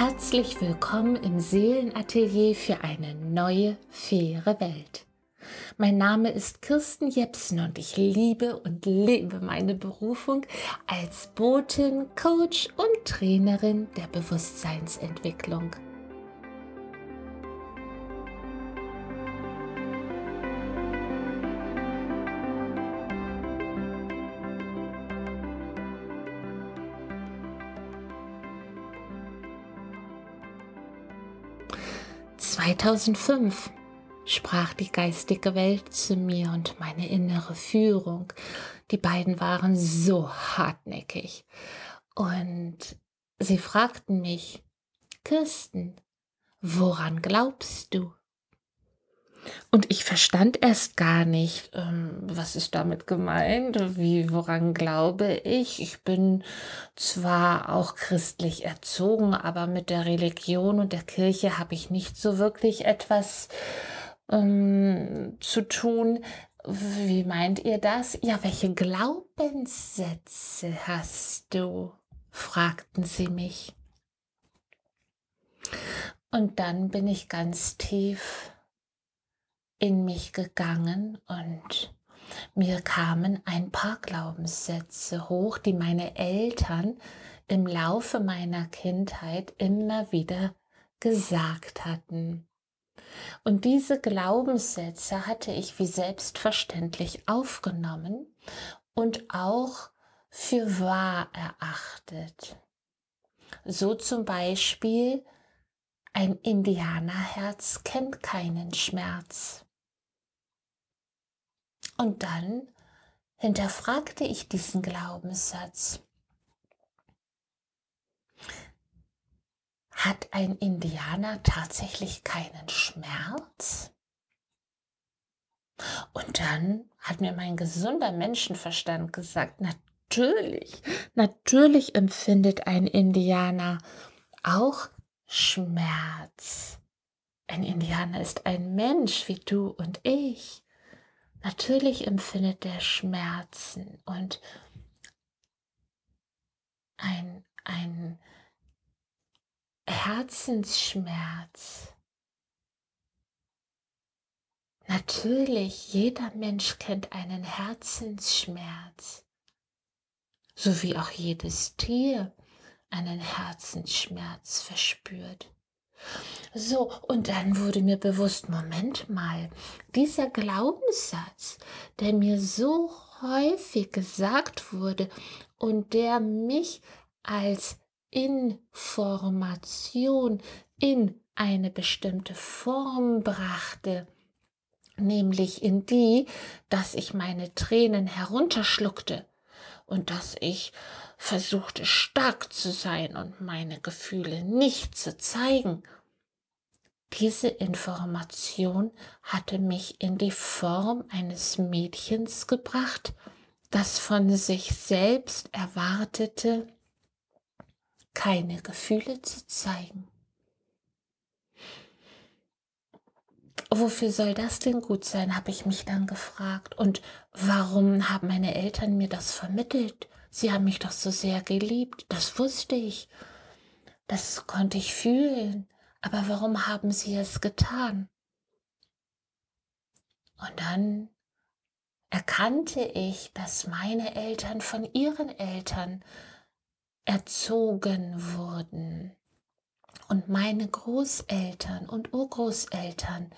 Herzlich willkommen im Seelenatelier für eine neue, faire Welt. Mein Name ist Kirsten Jepsen und ich liebe und lebe meine Berufung als Botin, Coach und Trainerin der Bewusstseinsentwicklung. 2005 sprach die geistige Welt zu mir und meine innere Führung. Die beiden waren so hartnäckig. Und sie fragten mich, Kirsten, woran glaubst du? Und ich verstand erst gar nicht, ähm, was ist damit gemeint, wie, woran glaube ich. Ich bin zwar auch christlich erzogen, aber mit der Religion und der Kirche habe ich nicht so wirklich etwas ähm, zu tun. Wie meint ihr das? Ja, welche Glaubenssätze hast du? fragten sie mich. Und dann bin ich ganz tief in mich gegangen und mir kamen ein paar Glaubenssätze hoch, die meine Eltern im Laufe meiner Kindheit immer wieder gesagt hatten. Und diese Glaubenssätze hatte ich wie selbstverständlich aufgenommen und auch für wahr erachtet. So zum Beispiel, ein Indianerherz kennt keinen Schmerz. Und dann hinterfragte ich diesen Glaubenssatz. Hat ein Indianer tatsächlich keinen Schmerz? Und dann hat mir mein gesunder Menschenverstand gesagt, natürlich, natürlich empfindet ein Indianer auch Schmerz. Ein Indianer ist ein Mensch wie du und ich. Natürlich empfindet er Schmerzen und ein, ein Herzensschmerz. Natürlich, jeder Mensch kennt einen Herzensschmerz, so wie auch jedes Tier einen Herzensschmerz verspürt. So, und dann wurde mir bewusst, Moment mal, dieser Glaubenssatz, der mir so häufig gesagt wurde und der mich als Information in eine bestimmte Form brachte, nämlich in die, dass ich meine Tränen herunterschluckte und dass ich versuchte stark zu sein und meine Gefühle nicht zu zeigen. Diese Information hatte mich in die Form eines Mädchens gebracht, das von sich selbst erwartete, keine Gefühle zu zeigen. Wofür soll das denn gut sein, habe ich mich dann gefragt. Und warum haben meine Eltern mir das vermittelt? Sie haben mich doch so sehr geliebt, das wusste ich, das konnte ich fühlen, aber warum haben sie es getan? Und dann erkannte ich, dass meine Eltern von ihren Eltern erzogen wurden. Und meine Großeltern und Urgroßeltern,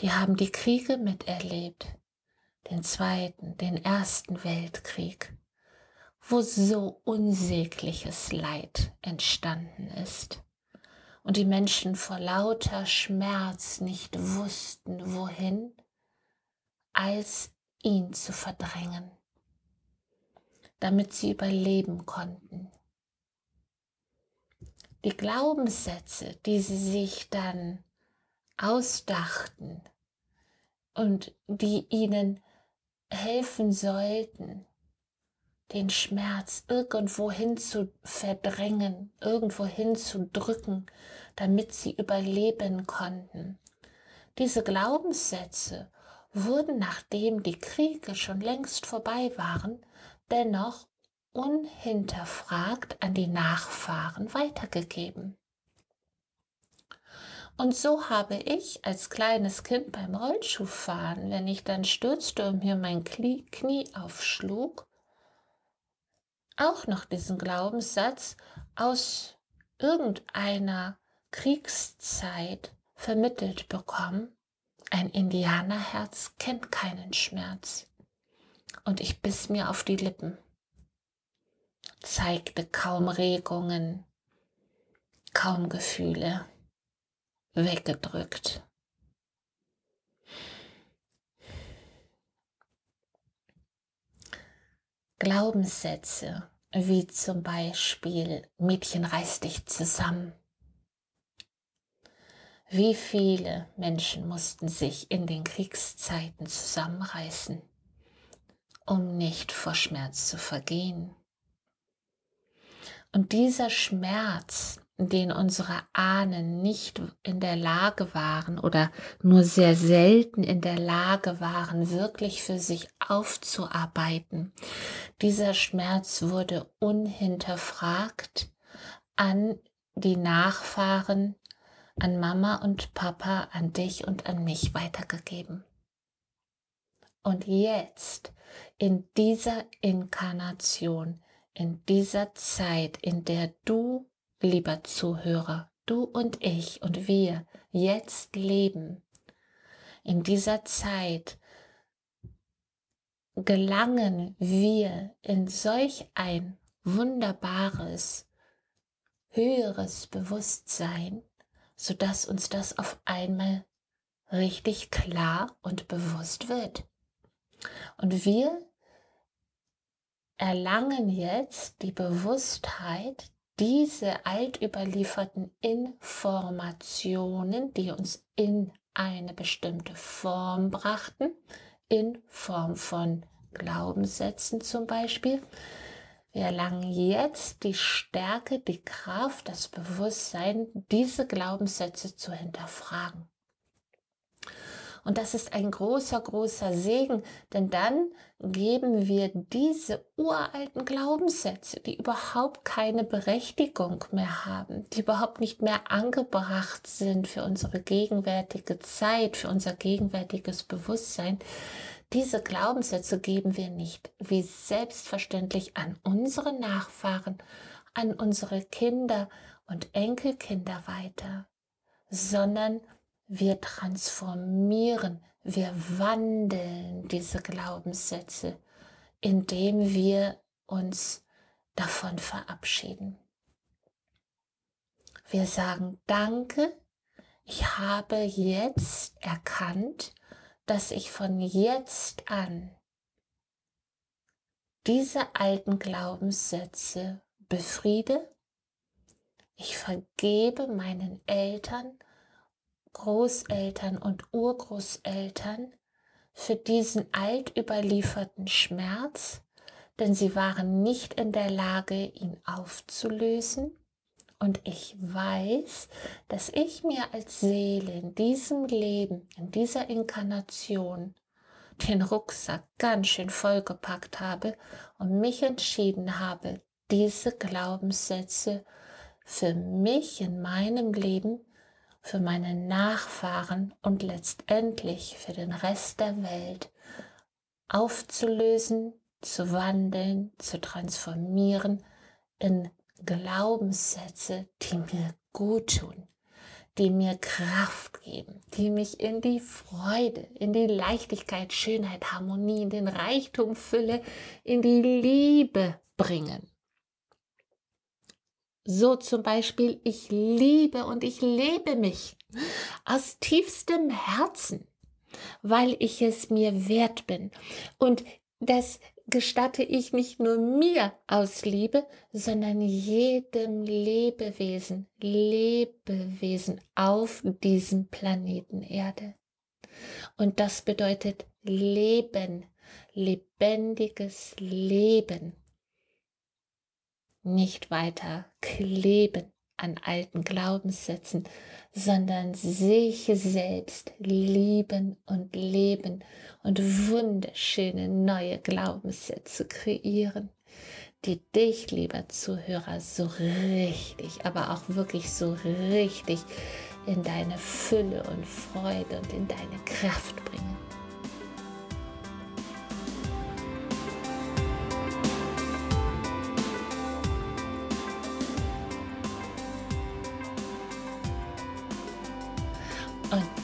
die haben die Kriege miterlebt, den Zweiten, den Ersten Weltkrieg wo so unsägliches Leid entstanden ist und die Menschen vor lauter Schmerz nicht wussten, wohin, als ihn zu verdrängen, damit sie überleben konnten. Die Glaubenssätze, die sie sich dann ausdachten und die ihnen helfen sollten, den Schmerz irgendwohin zu verdrängen, irgendwohin zu drücken, damit sie überleben konnten. Diese Glaubenssätze wurden, nachdem die Kriege schon längst vorbei waren, dennoch unhinterfragt an die Nachfahren weitergegeben. Und so habe ich als kleines Kind beim Rollschuhfahren, wenn ich dann stürzte und mir mein Knie aufschlug, auch noch diesen Glaubenssatz aus irgendeiner Kriegszeit vermittelt bekommen. Ein Indianerherz kennt keinen Schmerz. Und ich biss mir auf die Lippen, zeigte kaum Regungen, kaum Gefühle, weggedrückt. Glaubenssätze wie zum Beispiel Mädchen reiß dich zusammen. Wie viele Menschen mussten sich in den Kriegszeiten zusammenreißen, um nicht vor Schmerz zu vergehen? Und dieser Schmerz den unsere Ahnen nicht in der Lage waren oder nur sehr selten in der Lage waren, wirklich für sich aufzuarbeiten. Dieser Schmerz wurde unhinterfragt an die Nachfahren, an Mama und Papa, an dich und an mich weitergegeben. Und jetzt, in dieser Inkarnation, in dieser Zeit, in der du lieber Zuhörer, du und ich und wir jetzt leben, in dieser Zeit gelangen wir in solch ein wunderbares, höheres Bewusstsein, sodass uns das auf einmal richtig klar und bewusst wird. Und wir erlangen jetzt die Bewusstheit, diese altüberlieferten Informationen, die uns in eine bestimmte Form brachten, in Form von Glaubenssätzen zum Beispiel. Wir erlangen jetzt die Stärke, die Kraft, das Bewusstsein, diese Glaubenssätze zu hinterfragen. Und das ist ein großer, großer Segen, denn dann geben wir diese uralten Glaubenssätze, die überhaupt keine Berechtigung mehr haben, die überhaupt nicht mehr angebracht sind für unsere gegenwärtige Zeit, für unser gegenwärtiges Bewusstsein, diese Glaubenssätze geben wir nicht wie selbstverständlich an unsere Nachfahren, an unsere Kinder und Enkelkinder weiter, sondern wir transformieren, wir wandeln diese Glaubenssätze, indem wir uns davon verabschieden. Wir sagen Danke, ich habe jetzt erkannt, dass ich von jetzt an diese alten Glaubenssätze befriede. Ich vergebe meinen Eltern Großeltern und Urgroßeltern für diesen altüberlieferten Schmerz, denn sie waren nicht in der Lage, ihn aufzulösen. Und ich weiß, dass ich mir als Seele in diesem Leben, in dieser Inkarnation, den Rucksack ganz schön vollgepackt habe und mich entschieden habe, diese Glaubenssätze für mich in meinem Leben für meine Nachfahren und letztendlich für den Rest der Welt aufzulösen, zu wandeln, zu transformieren in Glaubenssätze, die mir gut tun, die mir Kraft geben, die mich in die Freude, in die Leichtigkeit, Schönheit, Harmonie, in den Reichtum, Fülle, in die Liebe bringen. So zum Beispiel, ich liebe und ich lebe mich aus tiefstem Herzen, weil ich es mir wert bin. Und das gestatte ich nicht nur mir aus Liebe, sondern jedem Lebewesen, Lebewesen auf diesem Planeten Erde. Und das bedeutet Leben, lebendiges Leben nicht weiter kleben an alten Glaubenssätzen, sondern sich selbst lieben und leben und wunderschöne neue Glaubenssätze kreieren, die dich, lieber Zuhörer, so richtig, aber auch wirklich so richtig in deine Fülle und Freude und in deine Kraft bringen.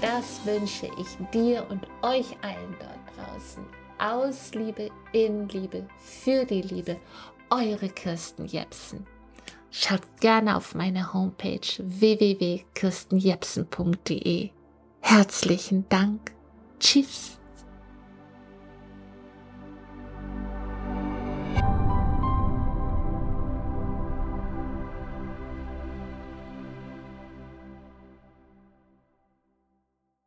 Das wünsche ich dir und euch allen dort draußen. Aus Liebe, in Liebe, für die Liebe. Eure Kirsten Jepsen. Schaut gerne auf meine Homepage www.kirstenjepsen.de. Herzlichen Dank. Tschüss.